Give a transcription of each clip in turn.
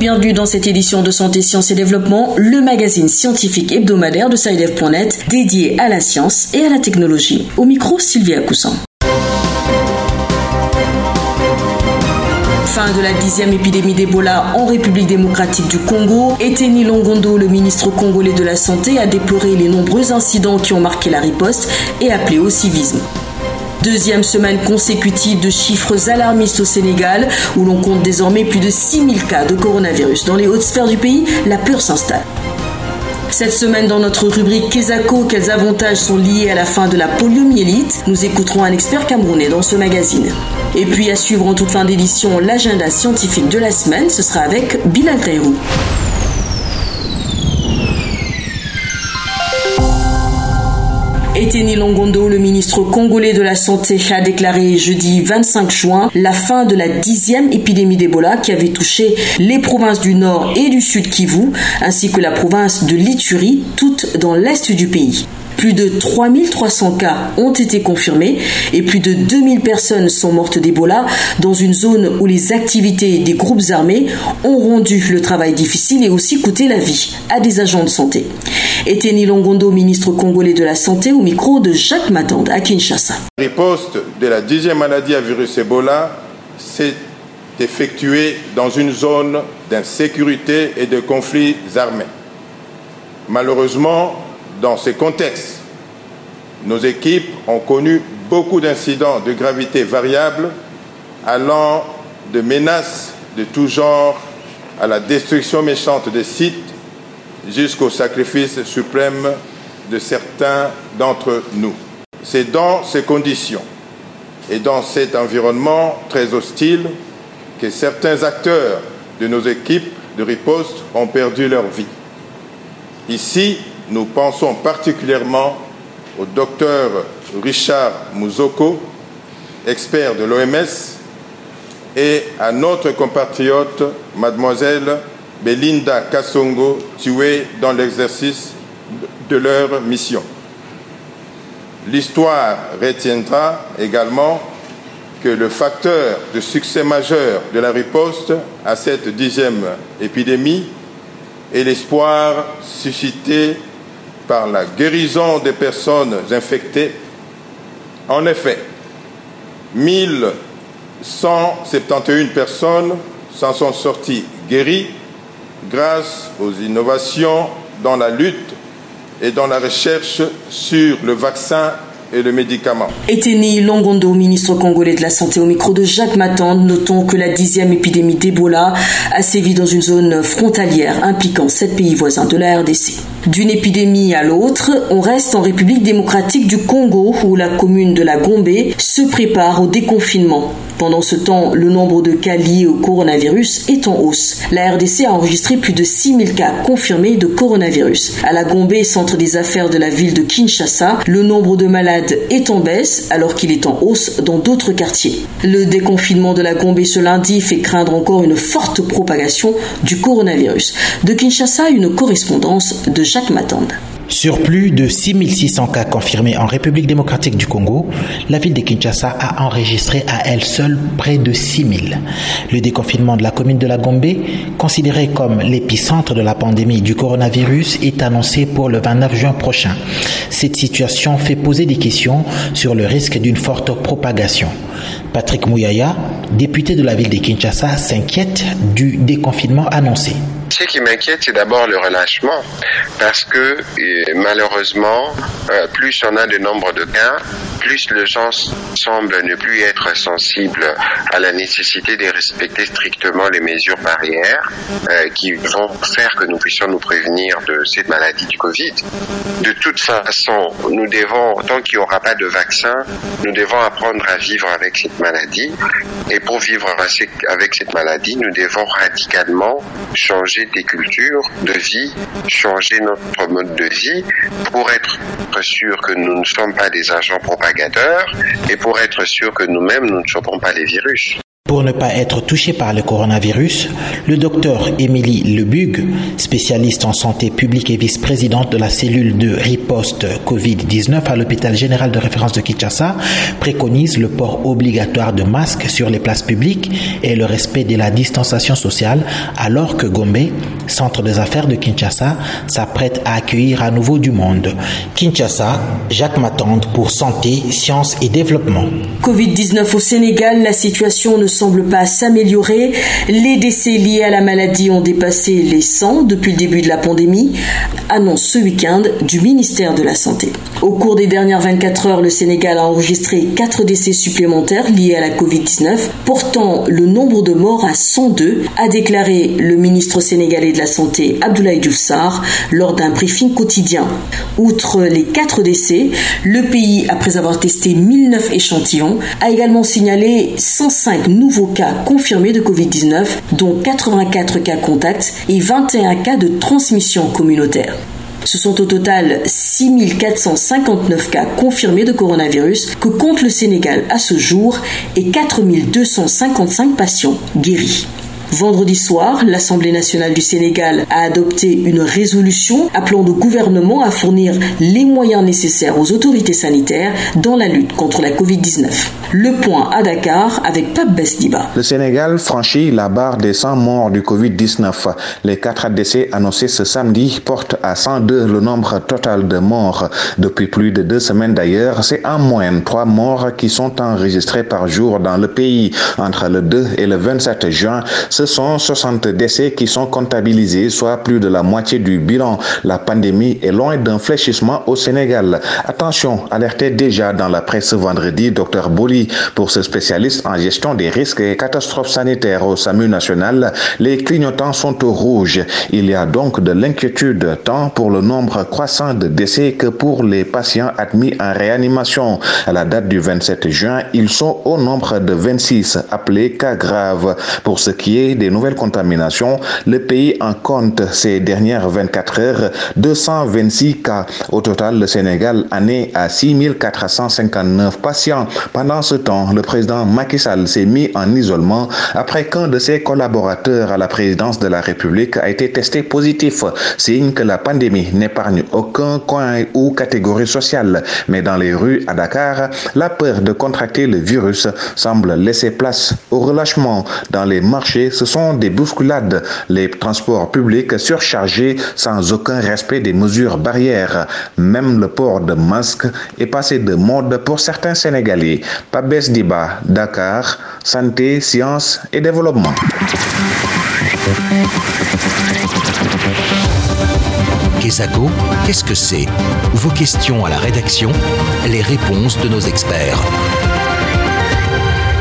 bienvenue dans cette édition de Santé, Sciences et Développement, le magazine scientifique hebdomadaire de SciDev.net dédié à la science et à la technologie. Au micro, Sylvia Coussin. Fin de la dixième épidémie d'Ebola en République démocratique du Congo, Eteni Longondo, le ministre congolais de la Santé, a déploré les nombreux incidents qui ont marqué la riposte et appelé au civisme. Deuxième semaine consécutive de chiffres alarmistes au Sénégal, où l'on compte désormais plus de 6000 cas de coronavirus. Dans les hautes sphères du pays, la peur s'installe. Cette semaine, dans notre rubrique Kesako, quels avantages sont liés à la fin de la poliomyélite? Nous écouterons un expert camerounais dans ce magazine. Et puis à suivre en toute fin d'édition l'agenda scientifique de la semaine, ce sera avec Bilal Taïrou. Eteni Longondo, le ministre congolais de la Santé, a déclaré jeudi 25 juin la fin de la dixième épidémie d'Ebola qui avait touché les provinces du Nord et du Sud Kivu, ainsi que la province de l'Ituri, toutes dans l'est du pays. Plus de 3300 cas ont été confirmés et plus de 2000 personnes sont mortes d'Ebola dans une zone où les activités des groupes armés ont rendu le travail difficile et aussi coûté la vie à des agents de santé. Eteni Longondo, ministre congolais de la Santé, au micro de Jacques Matande à Kinshasa. La riposte de la dixième maladie à virus Ebola s'est effectuée dans une zone d'insécurité et de conflits armés. Malheureusement, dans ces contextes, nos équipes ont connu beaucoup d'incidents de gravité variable allant de menaces de tout genre à la destruction méchante des sites jusqu'au sacrifice suprême de certains d'entre nous. C'est dans ces conditions et dans cet environnement très hostile que certains acteurs de nos équipes de riposte ont perdu leur vie. Ici, nous pensons particulièrement au docteur Richard Mouzoko, expert de l'OMS, et à notre compatriote, mademoiselle Belinda Kassongo, tuée dans l'exercice de leur mission. L'histoire retiendra également que le facteur de succès majeur de la riposte à cette dixième épidémie est l'espoir suscité par la guérison des personnes infectées. En effet, 1171 personnes s'en sont sorties guéries grâce aux innovations dans la lutte et dans la recherche sur le vaccin et le médicament. Eteni Longondo, ministre congolais de la Santé au micro de Jacques Matande, notons que la dixième épidémie d'Ebola a sévi dans une zone frontalière impliquant sept pays voisins de la RDC. D'une épidémie à l'autre, on reste en République démocratique du Congo où la commune de la Gombe se prépare au déconfinement. Pendant ce temps, le nombre de cas liés au coronavirus est en hausse. La RDC a enregistré plus de 6000 cas confirmés de coronavirus. À la Gombe, centre des affaires de la ville de Kinshasa, le nombre de malades est en baisse alors qu'il est en hausse dans d'autres quartiers. Le déconfinement de la Gombe ce lundi fait craindre encore une forte propagation du coronavirus. De Kinshasa, une correspondance de Jacques Matande. Sur plus de 6600 cas confirmés en République démocratique du Congo, la ville de Kinshasa a enregistré à elle seule près de 6000. Le déconfinement de la commune de la Gombe, considéré comme l'épicentre de la pandémie du coronavirus, est annoncé pour le 29 juin prochain. Cette situation fait poser des questions sur le risque d'une forte propagation. Patrick Mouyaya, député de la ville de Kinshasa, s'inquiète du déconfinement annoncé. Ce qui m'inquiète, c'est d'abord le relâchement, parce que malheureusement, plus on a de nombre de cas, plus les gens semblent ne plus être sensibles à la nécessité de respecter strictement les mesures barrières qui vont faire que nous puissions nous prévenir de cette maladie du Covid. De toute façon, nous devons, tant qu'il n'y aura pas de vaccin, nous devons apprendre à vivre avec cette maladie. Et pour vivre avec cette maladie, nous devons radicalement changer des cultures de vie, changer notre mode de vie pour être sûr que nous ne sommes pas des agents propagateurs et pour être sûr que nous-mêmes, nous ne chopons pas les virus. Pour ne pas être touché par le coronavirus, le docteur Émilie Lebug, spécialiste en santé publique et vice-présidente de la cellule de riposte Covid-19 à l'hôpital général de référence de Kinshasa, préconise le port obligatoire de masques sur les places publiques et le respect de la distanciation sociale alors que Gombe, centre des affaires de Kinshasa, s'apprête à accueillir à nouveau du monde. Kinshasa, Jacques Matande pour Santé, Sciences et Développement. Covid-19 au Sénégal, la situation ne semble pas s'améliorer. Les décès liés à la maladie ont dépassé les 100 depuis le début de la pandémie, annonce ce week-end du ministère de la Santé. Au cours des dernières 24 heures, le Sénégal a enregistré 4 décès supplémentaires liés à la Covid-19, portant le nombre de morts à 102, a déclaré le ministre sénégalais de la Santé Abdoulaye Diouf lors d'un briefing quotidien. Outre les 4 décès, le pays, après avoir testé 1009 échantillons, a également signalé 105 nouveaux cas confirmés de Covid-19, dont 84 cas contacts et 21 cas de transmission communautaire. Ce sont au total 6459 cas confirmés de coronavirus que compte le Sénégal à ce jour et 4255 patients guéris. Vendredi soir, l'Assemblée nationale du Sénégal a adopté une résolution appelant le gouvernement à fournir les moyens nécessaires aux autorités sanitaires dans la lutte contre la Covid-19. Le point à Dakar avec Pape Besdiba. Le Sénégal franchit la barre des 100 morts du Covid-19. Les quatre décès annoncés ce samedi portent à 102 le nombre total de morts. Depuis plus de deux semaines d'ailleurs, c'est en moyenne trois morts qui sont enregistrés par jour dans le pays. Entre le 2 et le 27 juin, sont 60 décès qui sont comptabilisés, soit plus de la moitié du bilan. La pandémie est loin d'un fléchissement au Sénégal. Attention, alerté déjà dans la presse vendredi, Dr Boli, pour ce spécialiste en gestion des risques et catastrophes sanitaires au SAMU national, les clignotants sont au rouge. Il y a donc de l'inquiétude tant pour le nombre croissant de décès que pour les patients admis en réanimation. À la date du 27 juin, ils sont au nombre de 26 appelés cas graves. Pour ce qui est des nouvelles contaminations, le pays en compte ces dernières 24 heures 226 cas. Au total, le Sénégal en est à 6459 patients. Pendant ce temps, le président Macky Sall s'est mis en isolement après qu'un de ses collaborateurs à la présidence de la République a été testé positif, signe que la pandémie n'épargne aucun coin ou catégorie sociale. Mais dans les rues à Dakar, la peur de contracter le virus semble laisser place au relâchement. Dans les marchés, ce sont des bousculades, les transports publics surchargés sans aucun respect des mesures barrières. Même le port de masque est passé de mode pour certains Sénégalais. Pabès Diba, Dakar, Santé, Sciences et Développement. Qu'est-ce que c'est? Vos questions à la rédaction, les réponses de nos experts.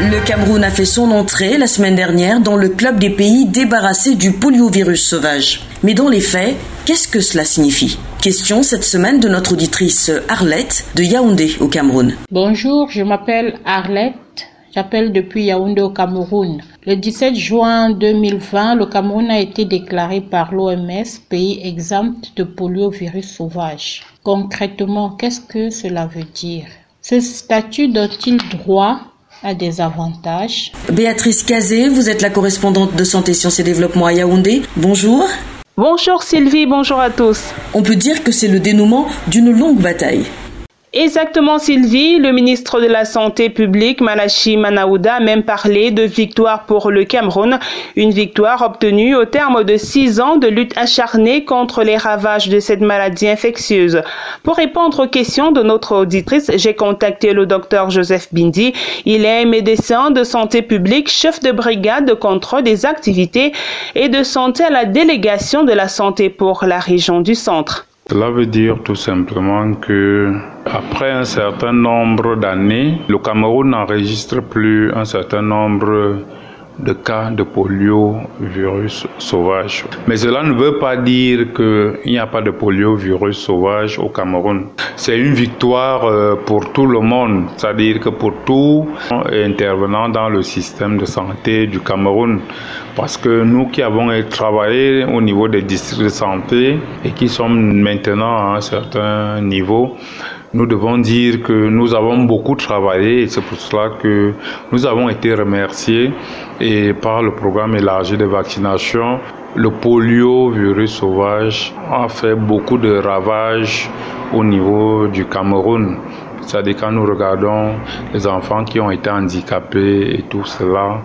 Le Cameroun a fait son entrée la semaine dernière dans le club des pays débarrassés du poliovirus sauvage. Mais dans les faits, qu'est-ce que cela signifie? Question cette semaine de notre auditrice Arlette de Yaoundé au Cameroun. Bonjour, je m'appelle Arlette. J'appelle depuis Yaoundé au Cameroun. Le 17 juin 2020, le Cameroun a été déclaré par l'OMS pays exempt de poliovirus sauvage. Concrètement, qu'est-ce que cela veut dire? Ce statut donne-t-il droit a des avantages. Béatrice Cazé, vous êtes la correspondante de Santé, Sciences et Développement à Yaoundé. Bonjour. Bonjour Sylvie, bonjour à tous. On peut dire que c'est le dénouement d'une longue bataille. Exactement Sylvie, le ministre de la Santé publique Malachi Manaouda a même parlé de victoire pour le Cameroun, une victoire obtenue au terme de six ans de lutte acharnée contre les ravages de cette maladie infectieuse. Pour répondre aux questions de notre auditrice, j'ai contacté le docteur Joseph Bindi. Il est médecin de santé publique, chef de brigade de contrôle des activités et de santé à la délégation de la santé pour la région du centre. Cela veut dire tout simplement que après un certain nombre d'années, le Cameroun n'enregistre plus un certain nombre de cas de poliovirus sauvage. Mais cela ne veut pas dire qu'il n'y a pas de poliovirus sauvage au Cameroun. C'est une victoire euh, pour tout le monde, c'est-à-dire que pour tout intervenant dans le système de santé du Cameroun. Parce que nous qui avons travaillé au niveau des districts de santé et qui sommes maintenant à un certain niveau, nous devons dire que nous avons beaucoup travaillé et c'est pour cela que nous avons été remerciés et par le programme élargi de vaccination. Le polio, virus sauvage, a fait beaucoup de ravages au niveau du Cameroun. C'est-à-dire quand nous regardons les enfants qui ont été handicapés et tout cela,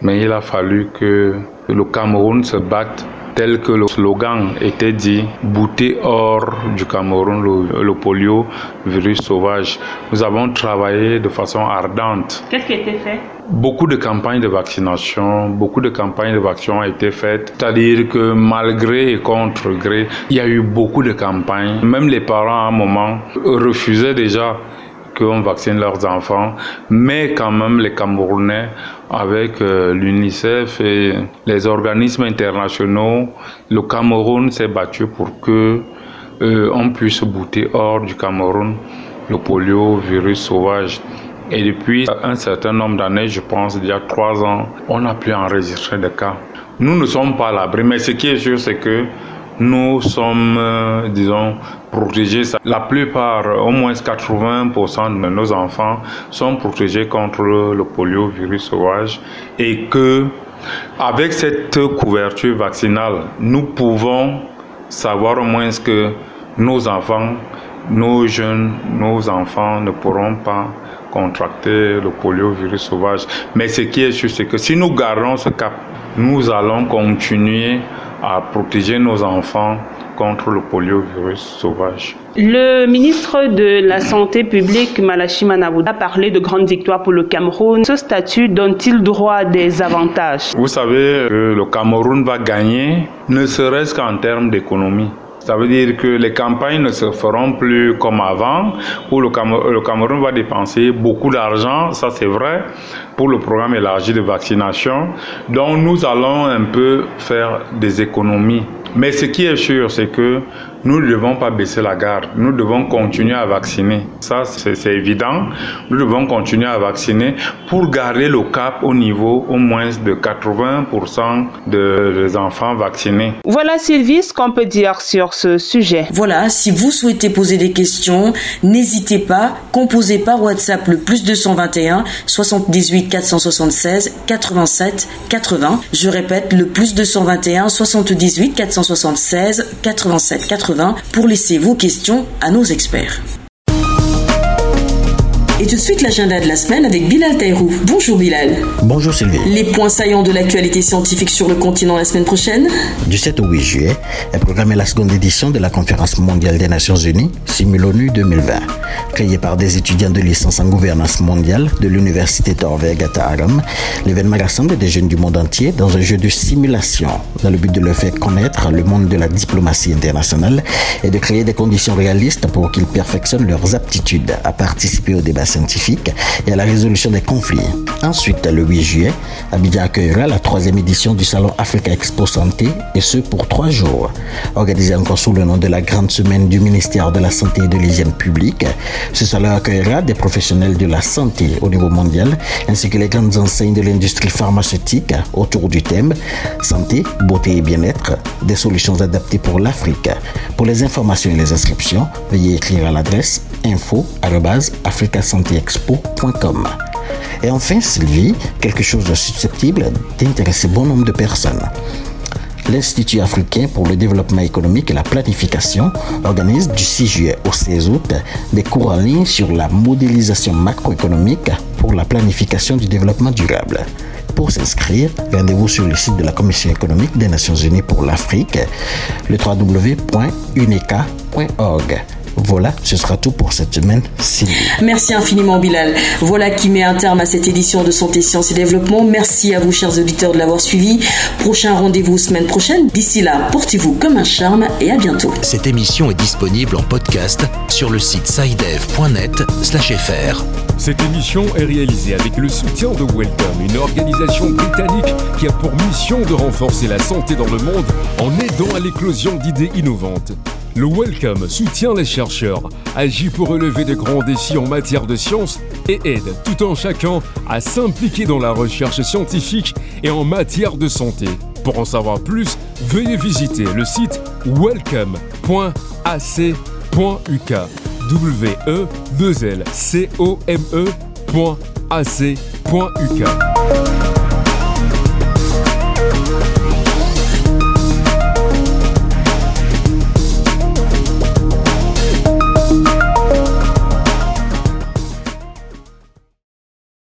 mais il a fallu que le Cameroun se batte tel que le slogan était dit, bouter hors du Cameroun le, polio, virus sauvage. Nous avons travaillé de façon ardente. Qu'est-ce qui a été fait? Beaucoup de campagnes de vaccination, beaucoup de campagnes de vaccination ont été faites. C'est-à-dire que malgré et contre gré, il y a eu beaucoup de campagnes. Même les parents, à un moment, refusaient déjà qu'on vaccine leurs enfants, mais quand même les Camerounais, avec euh, l'UNICEF et les organismes internationaux, le Cameroun s'est battu pour que euh, on puisse bouter hors du Cameroun le polio, virus sauvage. Et depuis un certain nombre d'années, je pense il y a trois ans, on n'a plus enregistré de cas. Nous ne sommes pas à l'abri, mais ce qui est sûr, c'est que nous sommes, euh, disons, protégés. La plupart, au moins 80% de nos enfants sont protégés contre le poliovirus sauvage et que, avec cette couverture vaccinale, nous pouvons savoir au moins que nos enfants, nos jeunes, nos enfants ne pourront pas contracter le poliovirus sauvage. Mais ce qui est sûr, c'est que si nous gardons ce cap, nous allons continuer à protéger nos enfants contre le poliovirus sauvage. Le ministre de la Santé publique, Malachi Manabouda, a parlé de grandes victoires pour le Cameroun. Ce statut donne-t-il droit à des avantages? Vous savez, que le Cameroun va gagner, ne serait-ce qu'en termes d'économie. Ça veut dire que les campagnes ne se feront plus comme avant, où le, Cameroun va dépenser beaucoup d'argent, ça c'est vrai, pour le programme élargi de vaccination. Donc nous allons un peu faire des économies. Mais ce qui est sûr, c'est que nous ne devons pas baisser la garde. Nous devons continuer à vacciner. Ça, c'est évident. Nous devons continuer à vacciner pour garder le cap au niveau au moins de 80% des enfants vaccinés. Voilà Sylvie ce qu'on peut dire sur ce sujet. Voilà, si vous souhaitez poser des questions, n'hésitez pas, composez par WhatsApp le plus 221 78 476 87 80. Je répète, le plus 221 78 476 87 80 pour laisser vos questions à nos experts. Et tout de suite l'agenda de la semaine avec Bilal Taïrou. Bonjour Bilal. Bonjour Sylvie. Les points saillants de l'actualité scientifique sur le continent la semaine prochaine. Du 7 au 8 juillet est programmée la seconde édition de la conférence mondiale des Nations Unies, Simulonu 2020. Créée par des étudiants de licence en gouvernance mondiale de l'université Torveg à Taharam, l'événement rassemble des jeunes du monde entier dans un jeu de simulation dans le but de leur faire connaître le monde de la diplomatie internationale et de créer des conditions réalistes pour qu'ils perfectionnent leurs aptitudes à participer au débat scientifique et à la résolution des conflits. Ensuite, le 8 juillet, Abidjan accueillera la troisième édition du Salon Africa Expo Santé et ce pour trois jours. Organisé encore sous le nom de la Grande Semaine du ministère de la Santé et de l'Hygiène publique, ce salon accueillera des professionnels de la santé au niveau mondial ainsi que les grandes enseignes de l'industrie pharmaceutique autour du thème Santé, beauté et bien-être, des solutions adaptées pour l'Afrique. Pour les informations et les inscriptions, veuillez écrire à l'adresse Et enfin, Sylvie, quelque chose de susceptible d'intéresser bon nombre de personnes. L'Institut africain pour le développement économique et la planification organise du 6 juillet au 16 août des cours en ligne sur la modélisation macroéconomique pour la planification du développement durable. Pour s'inscrire, rendez-vous sur le site de la Commission économique des Nations Unies pour l'Afrique, le www.uneca.org. Voilà, ce sera tout pour cette semaine. Merci infiniment Bilal. Voilà qui met un terme à cette édition de Santé, Sciences et Développement. Merci à vous chers auditeurs de l'avoir suivi. Prochain rendez-vous semaine prochaine. D'ici là, portez-vous comme un charme et à bientôt. Cette émission est disponible en podcast sur le site sidev.net/fr. Cette émission est réalisée avec le soutien de Welcome, une organisation britannique qui a pour mission de renforcer la santé dans le monde en aidant à l'éclosion d'idées innovantes. Le Welcome soutient les chercheurs, agit pour relever de grands défis en matière de science et aide tout en chacun à s'impliquer dans la recherche scientifique et en matière de santé. Pour en savoir plus, veuillez visiter le site welcome.ac.uk. w e 2 l c e.ac.uk.